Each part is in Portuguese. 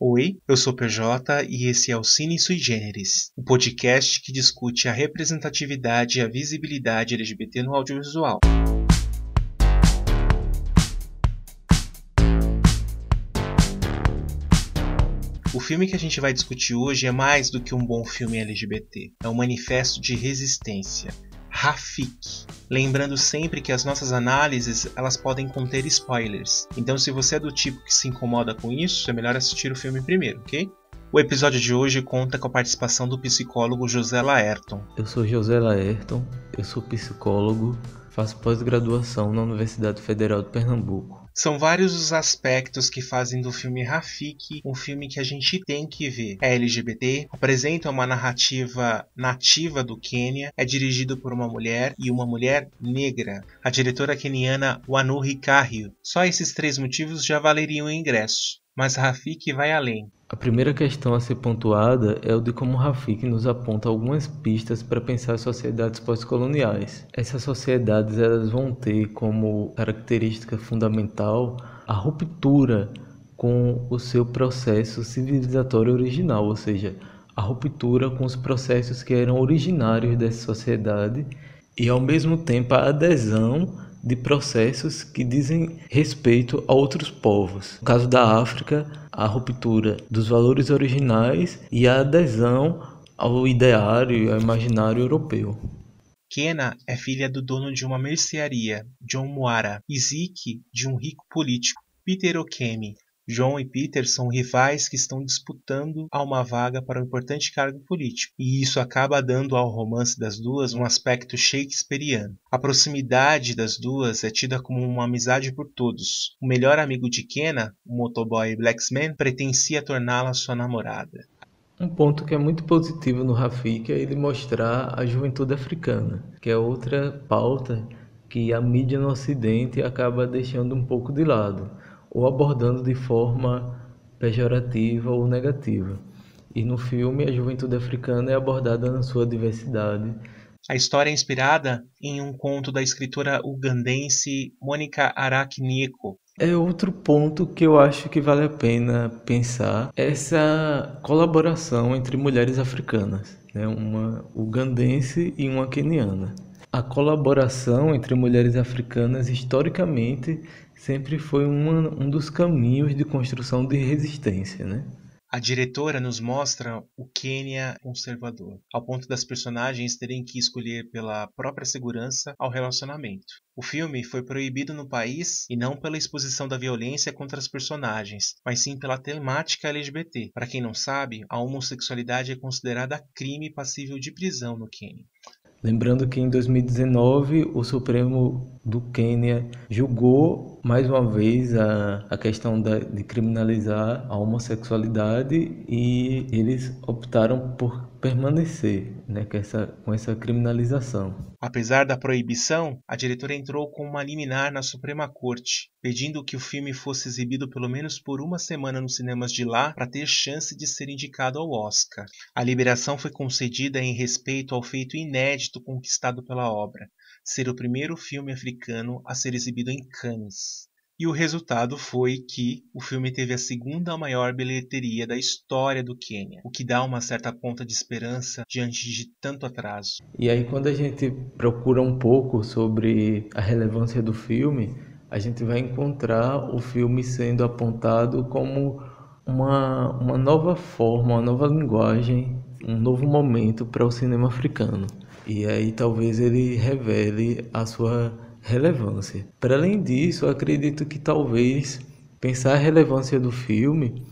Oi, eu sou PJ e esse é o Cine Sui Generis, o um podcast que discute a representatividade e a visibilidade LGBT no audiovisual. O filme que a gente vai discutir hoje é mais do que um bom filme LGBT, é um manifesto de resistência, Rafik. Lembrando sempre que as nossas análises elas podem conter spoilers. Então, se você é do tipo que se incomoda com isso, é melhor assistir o filme primeiro, ok? O episódio de hoje conta com a participação do psicólogo José Laerton. Eu sou José Laerton, eu sou psicólogo, faço pós-graduação na Universidade Federal de Pernambuco. São vários os aspectos que fazem do filme Rafik um filme que a gente tem que ver. É LGBT, apresenta uma narrativa nativa do Quênia, é dirigido por uma mulher e uma mulher negra, a diretora keniana Wanu Hikario. Só esses três motivos já valeriam o ingresso mas Rafik vai além. A primeira questão a ser pontuada é o de como Rafik nos aponta algumas pistas para pensar as sociedades pós-coloniais. Essas sociedades elas vão ter como característica fundamental a ruptura com o seu processo civilizatório original, ou seja, a ruptura com os processos que eram originários dessa sociedade e ao mesmo tempo a adesão de processos que dizem respeito a outros povos. No caso da África, a ruptura dos valores originais e a adesão ao ideário e ao imaginário europeu. Kena é filha do dono de uma mercearia, John Moara, e Zeke de um rico político, Peter Okemi, John e Peter são rivais que estão disputando a uma vaga para um importante cargo político, e isso acaba dando ao romance das duas um aspecto shakespeariano. A proximidade das duas é tida como uma amizade por todos. O melhor amigo de Kenna, o motoboy Blacksman, pretencia torná-la sua namorada. Um ponto que é muito positivo no Rafik é ele mostrar a juventude africana, que é outra pauta que a mídia no Ocidente acaba deixando um pouco de lado ou abordando de forma pejorativa ou negativa. E no filme, a juventude africana é abordada na sua diversidade. A história é inspirada em um conto da escritora ugandense Mônica Aracnico. É outro ponto que eu acho que vale a pena pensar essa colaboração entre mulheres africanas, né? uma ugandense e uma queniana. A colaboração entre mulheres africanas historicamente sempre foi uma, um dos caminhos de construção de resistência, né? A diretora nos mostra o Quênia conservador, ao ponto das personagens terem que escolher pela própria segurança ao relacionamento. O filme foi proibido no país e não pela exposição da violência contra as personagens, mas sim pela temática LGBT. Para quem não sabe, a homossexualidade é considerada crime passível de prisão no Quênia. Lembrando que em 2019 o Supremo do Quênia julgou mais uma vez a, a questão da, de criminalizar a homossexualidade e eles optaram por permanecer né, com, essa, com essa criminalização. Apesar da proibição, a diretora entrou com uma liminar na Suprema Corte, pedindo que o filme fosse exibido pelo menos por uma semana nos cinemas de lá para ter chance de ser indicado ao Oscar. A liberação foi concedida em respeito ao feito inédito conquistado pela obra, ser o primeiro filme africano a ser exibido em Cannes. E o resultado foi que o filme teve a segunda maior bilheteria da história do Quênia, o que dá uma certa ponta de esperança diante de tanto atraso. E aí, quando a gente procura um pouco sobre a relevância do filme, a gente vai encontrar o filme sendo apontado como uma, uma nova forma, uma nova linguagem, um novo momento para o cinema africano. E aí talvez ele revele a sua relevância. Para além disso, acredito que talvez pensar a relevância do filme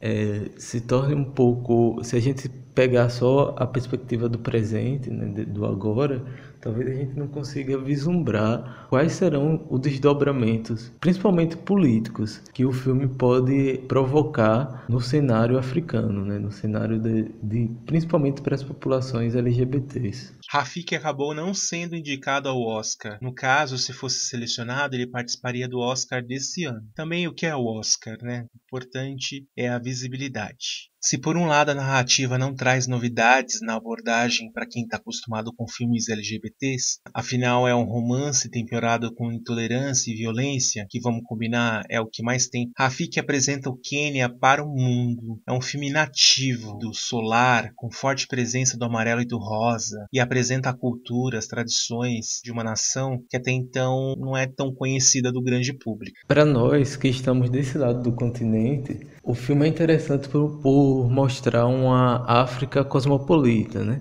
é, se torne um pouco. Se a gente pegar só a perspectiva do presente, né, do agora, talvez a gente não consiga vislumbrar quais serão os desdobramentos, principalmente políticos, que o filme pode provocar no cenário africano, né, no cenário de, de principalmente para as populações LGBTs. Rafik acabou não sendo indicado ao Oscar. No caso, se fosse selecionado, ele participaria do Oscar desse ano. Também o que é o Oscar, né? O importante é a visibilidade. Se por um lado a narrativa não traz novidades na abordagem para quem está acostumado com filmes LGBTs, afinal é um romance temperado com intolerância e violência, que vamos combinar é o que mais tem. Rafik apresenta o Quênia para o mundo. É um filme nativo do solar, com forte presença do amarelo e do rosa, e apresenta a cultura, as tradições de uma nação que até então não é tão conhecida do grande público. Para nós que estamos desse lado do continente, o filme é interessante por, por mostrar uma África cosmopolita, né?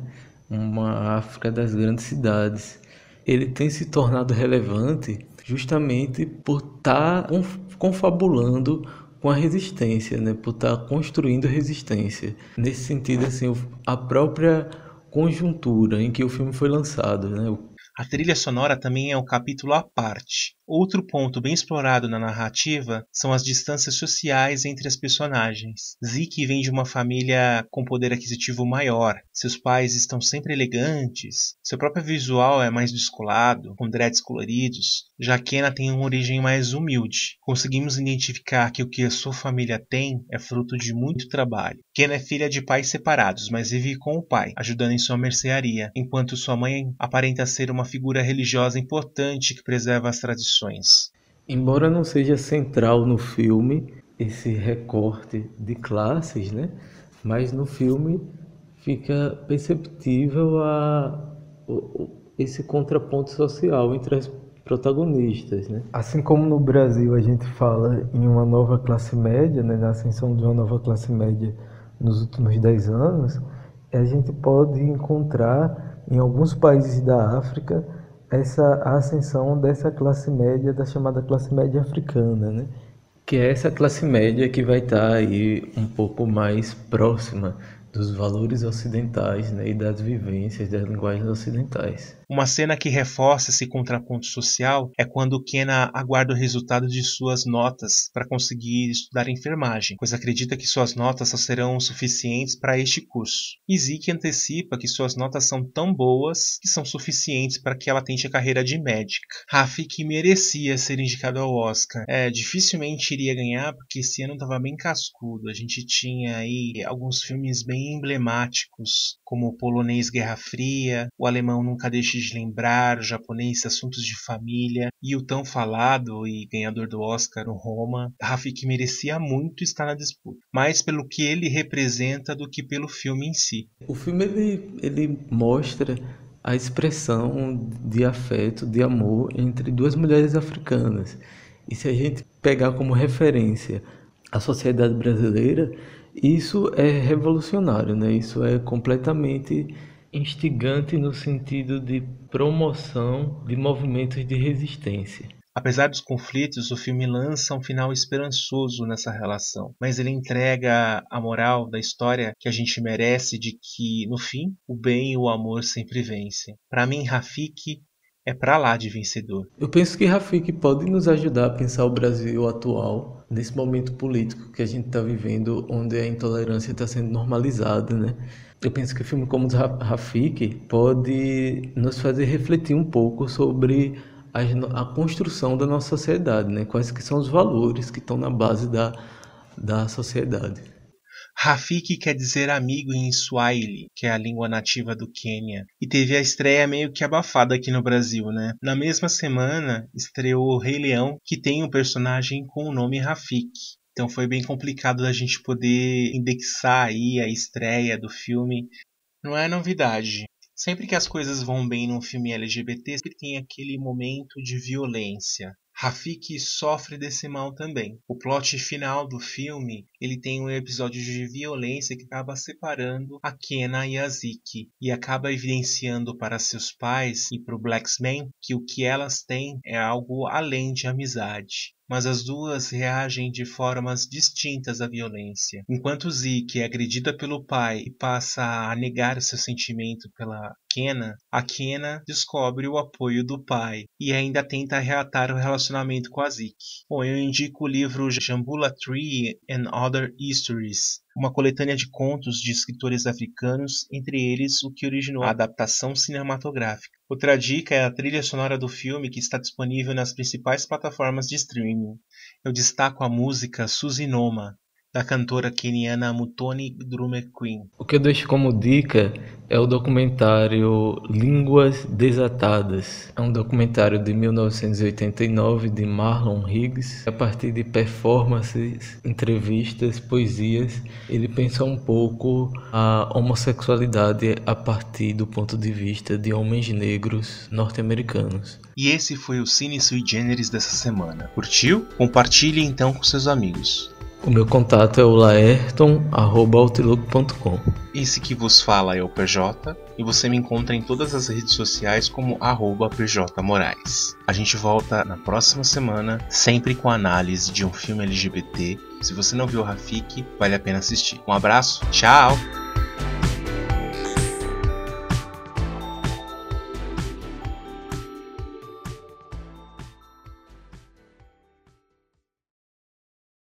Uma África das grandes cidades. Ele tem se tornado relevante justamente por estar tá confabulando com a resistência, né? por estar tá construindo resistência. Nesse sentido, assim, a própria conjuntura em que o filme foi lançado, né? A trilha sonora também é um capítulo à parte. Outro ponto bem explorado na narrativa são as distâncias sociais entre as personagens. Zeke vem de uma família com poder aquisitivo maior. Seus pais estão sempre elegantes. Seu próprio visual é mais descolado, com dreads coloridos. Já Kenna tem uma origem mais humilde. Conseguimos identificar que o que a sua família tem é fruto de muito trabalho. Kenna é filha de pais separados, mas vive com o pai, ajudando em sua mercearia, enquanto sua mãe aparenta ser uma figura religiosa importante que preserva as tradições Embora não seja central no filme esse recorte de classes, né? Mas no filme fica perceptível a, esse contraponto social entre as protagonistas, né? Assim como no Brasil a gente fala em uma nova classe média, né, na ascensão de uma nova classe média nos últimos 10 anos, a gente pode encontrar em alguns países da África essa ascensão dessa classe média, da chamada classe média africana, né? que é essa classe média que vai estar aí um pouco mais próxima dos valores ocidentais né, e das vivências das linguagens ocidentais. Uma cena que reforça esse contraponto social é quando Kenna aguarda o resultado de suas notas para conseguir estudar enfermagem, pois acredita que suas notas só serão suficientes para este curso. Zeke antecipa que suas notas são tão boas que são suficientes para que ela tente a carreira de médica. Rafik merecia ser indicado ao Oscar. É, dificilmente iria ganhar porque esse ano estava bem cascudo. A gente tinha aí alguns filmes bem emblemáticos, como o polonês Guerra Fria, o alemão Nunca Deixe de lembrar, o japonês Assuntos de Família e o tão falado e ganhador do Oscar, o Roma. Rafik merecia muito estar na disputa, mais pelo que ele representa do que pelo filme em si. O filme ele, ele mostra a expressão de afeto, de amor entre duas mulheres africanas. E se a gente pegar como referência a sociedade brasileira, isso é revolucionário, né? Isso é completamente instigante no sentido de promoção de movimentos de resistência. Apesar dos conflitos, o filme lança um final esperançoso nessa relação, mas ele entrega a moral da história que a gente merece de que, no fim, o bem e o amor sempre vencem. Para mim, Rafik é para lá de vencedor. Eu penso que Rafik pode nos ajudar a pensar o Brasil atual nesse momento político que a gente está vivendo, onde a intolerância está sendo normalizada, né? Eu penso que o filme como Rafik pode nos fazer refletir um pouco sobre a, a, construção da nossa sociedade, né? Quais que são os valores que estão na base da, da sociedade. Rafiki quer dizer amigo em Swahili, que é a língua nativa do Quênia, e teve a estreia meio que abafada aqui no Brasil, né? Na mesma semana estreou Rei Leão, que tem um personagem com o nome Rafiki. Então foi bem complicado da gente poder indexar aí a estreia do filme. Não é novidade. Sempre que as coisas vão bem num filme LGBT, sempre tem aquele momento de violência. Rafiki sofre desse mal também. O plot final do filme, ele tem um episódio de violência que acaba separando a Kena e a Ziki e acaba evidenciando para seus pais e para o Blacksman que o que elas têm é algo além de amizade mas as duas reagem de formas distintas à violência. Enquanto Zeke é agredida pelo pai e passa a negar seu sentimento pela Kena, a Kena descobre o apoio do pai e ainda tenta reatar o relacionamento com a Zeke. Bom, eu indico o livro Jambula Tree and Other Histories, uma coletânea de contos de escritores africanos, entre eles o que originou a adaptação cinematográfica. Outra dica é a trilha sonora do filme que está disponível nas principais plataformas de streaming. Eu destaco a música Suzinoma, da cantora keniana Mutoni Drummond Queen. O que eu deixo como dica é o documentário Línguas Desatadas. É um documentário de 1989 de Marlon Higgs. A partir de performances, entrevistas, poesias, ele pensa um pouco a homossexualidade a partir do ponto de vista de homens negros norte-americanos. E esse foi o Cine Sui Generis dessa semana. Curtiu? Compartilhe então com seus amigos. O meu contato é o laerton.outlook.com. Esse que vos fala é o PJ e você me encontra em todas as redes sociais como arroba PJ Moraes. A gente volta na próxima semana, sempre com análise de um filme LGBT. Se você não viu o Rafik, vale a pena assistir. Um abraço, tchau!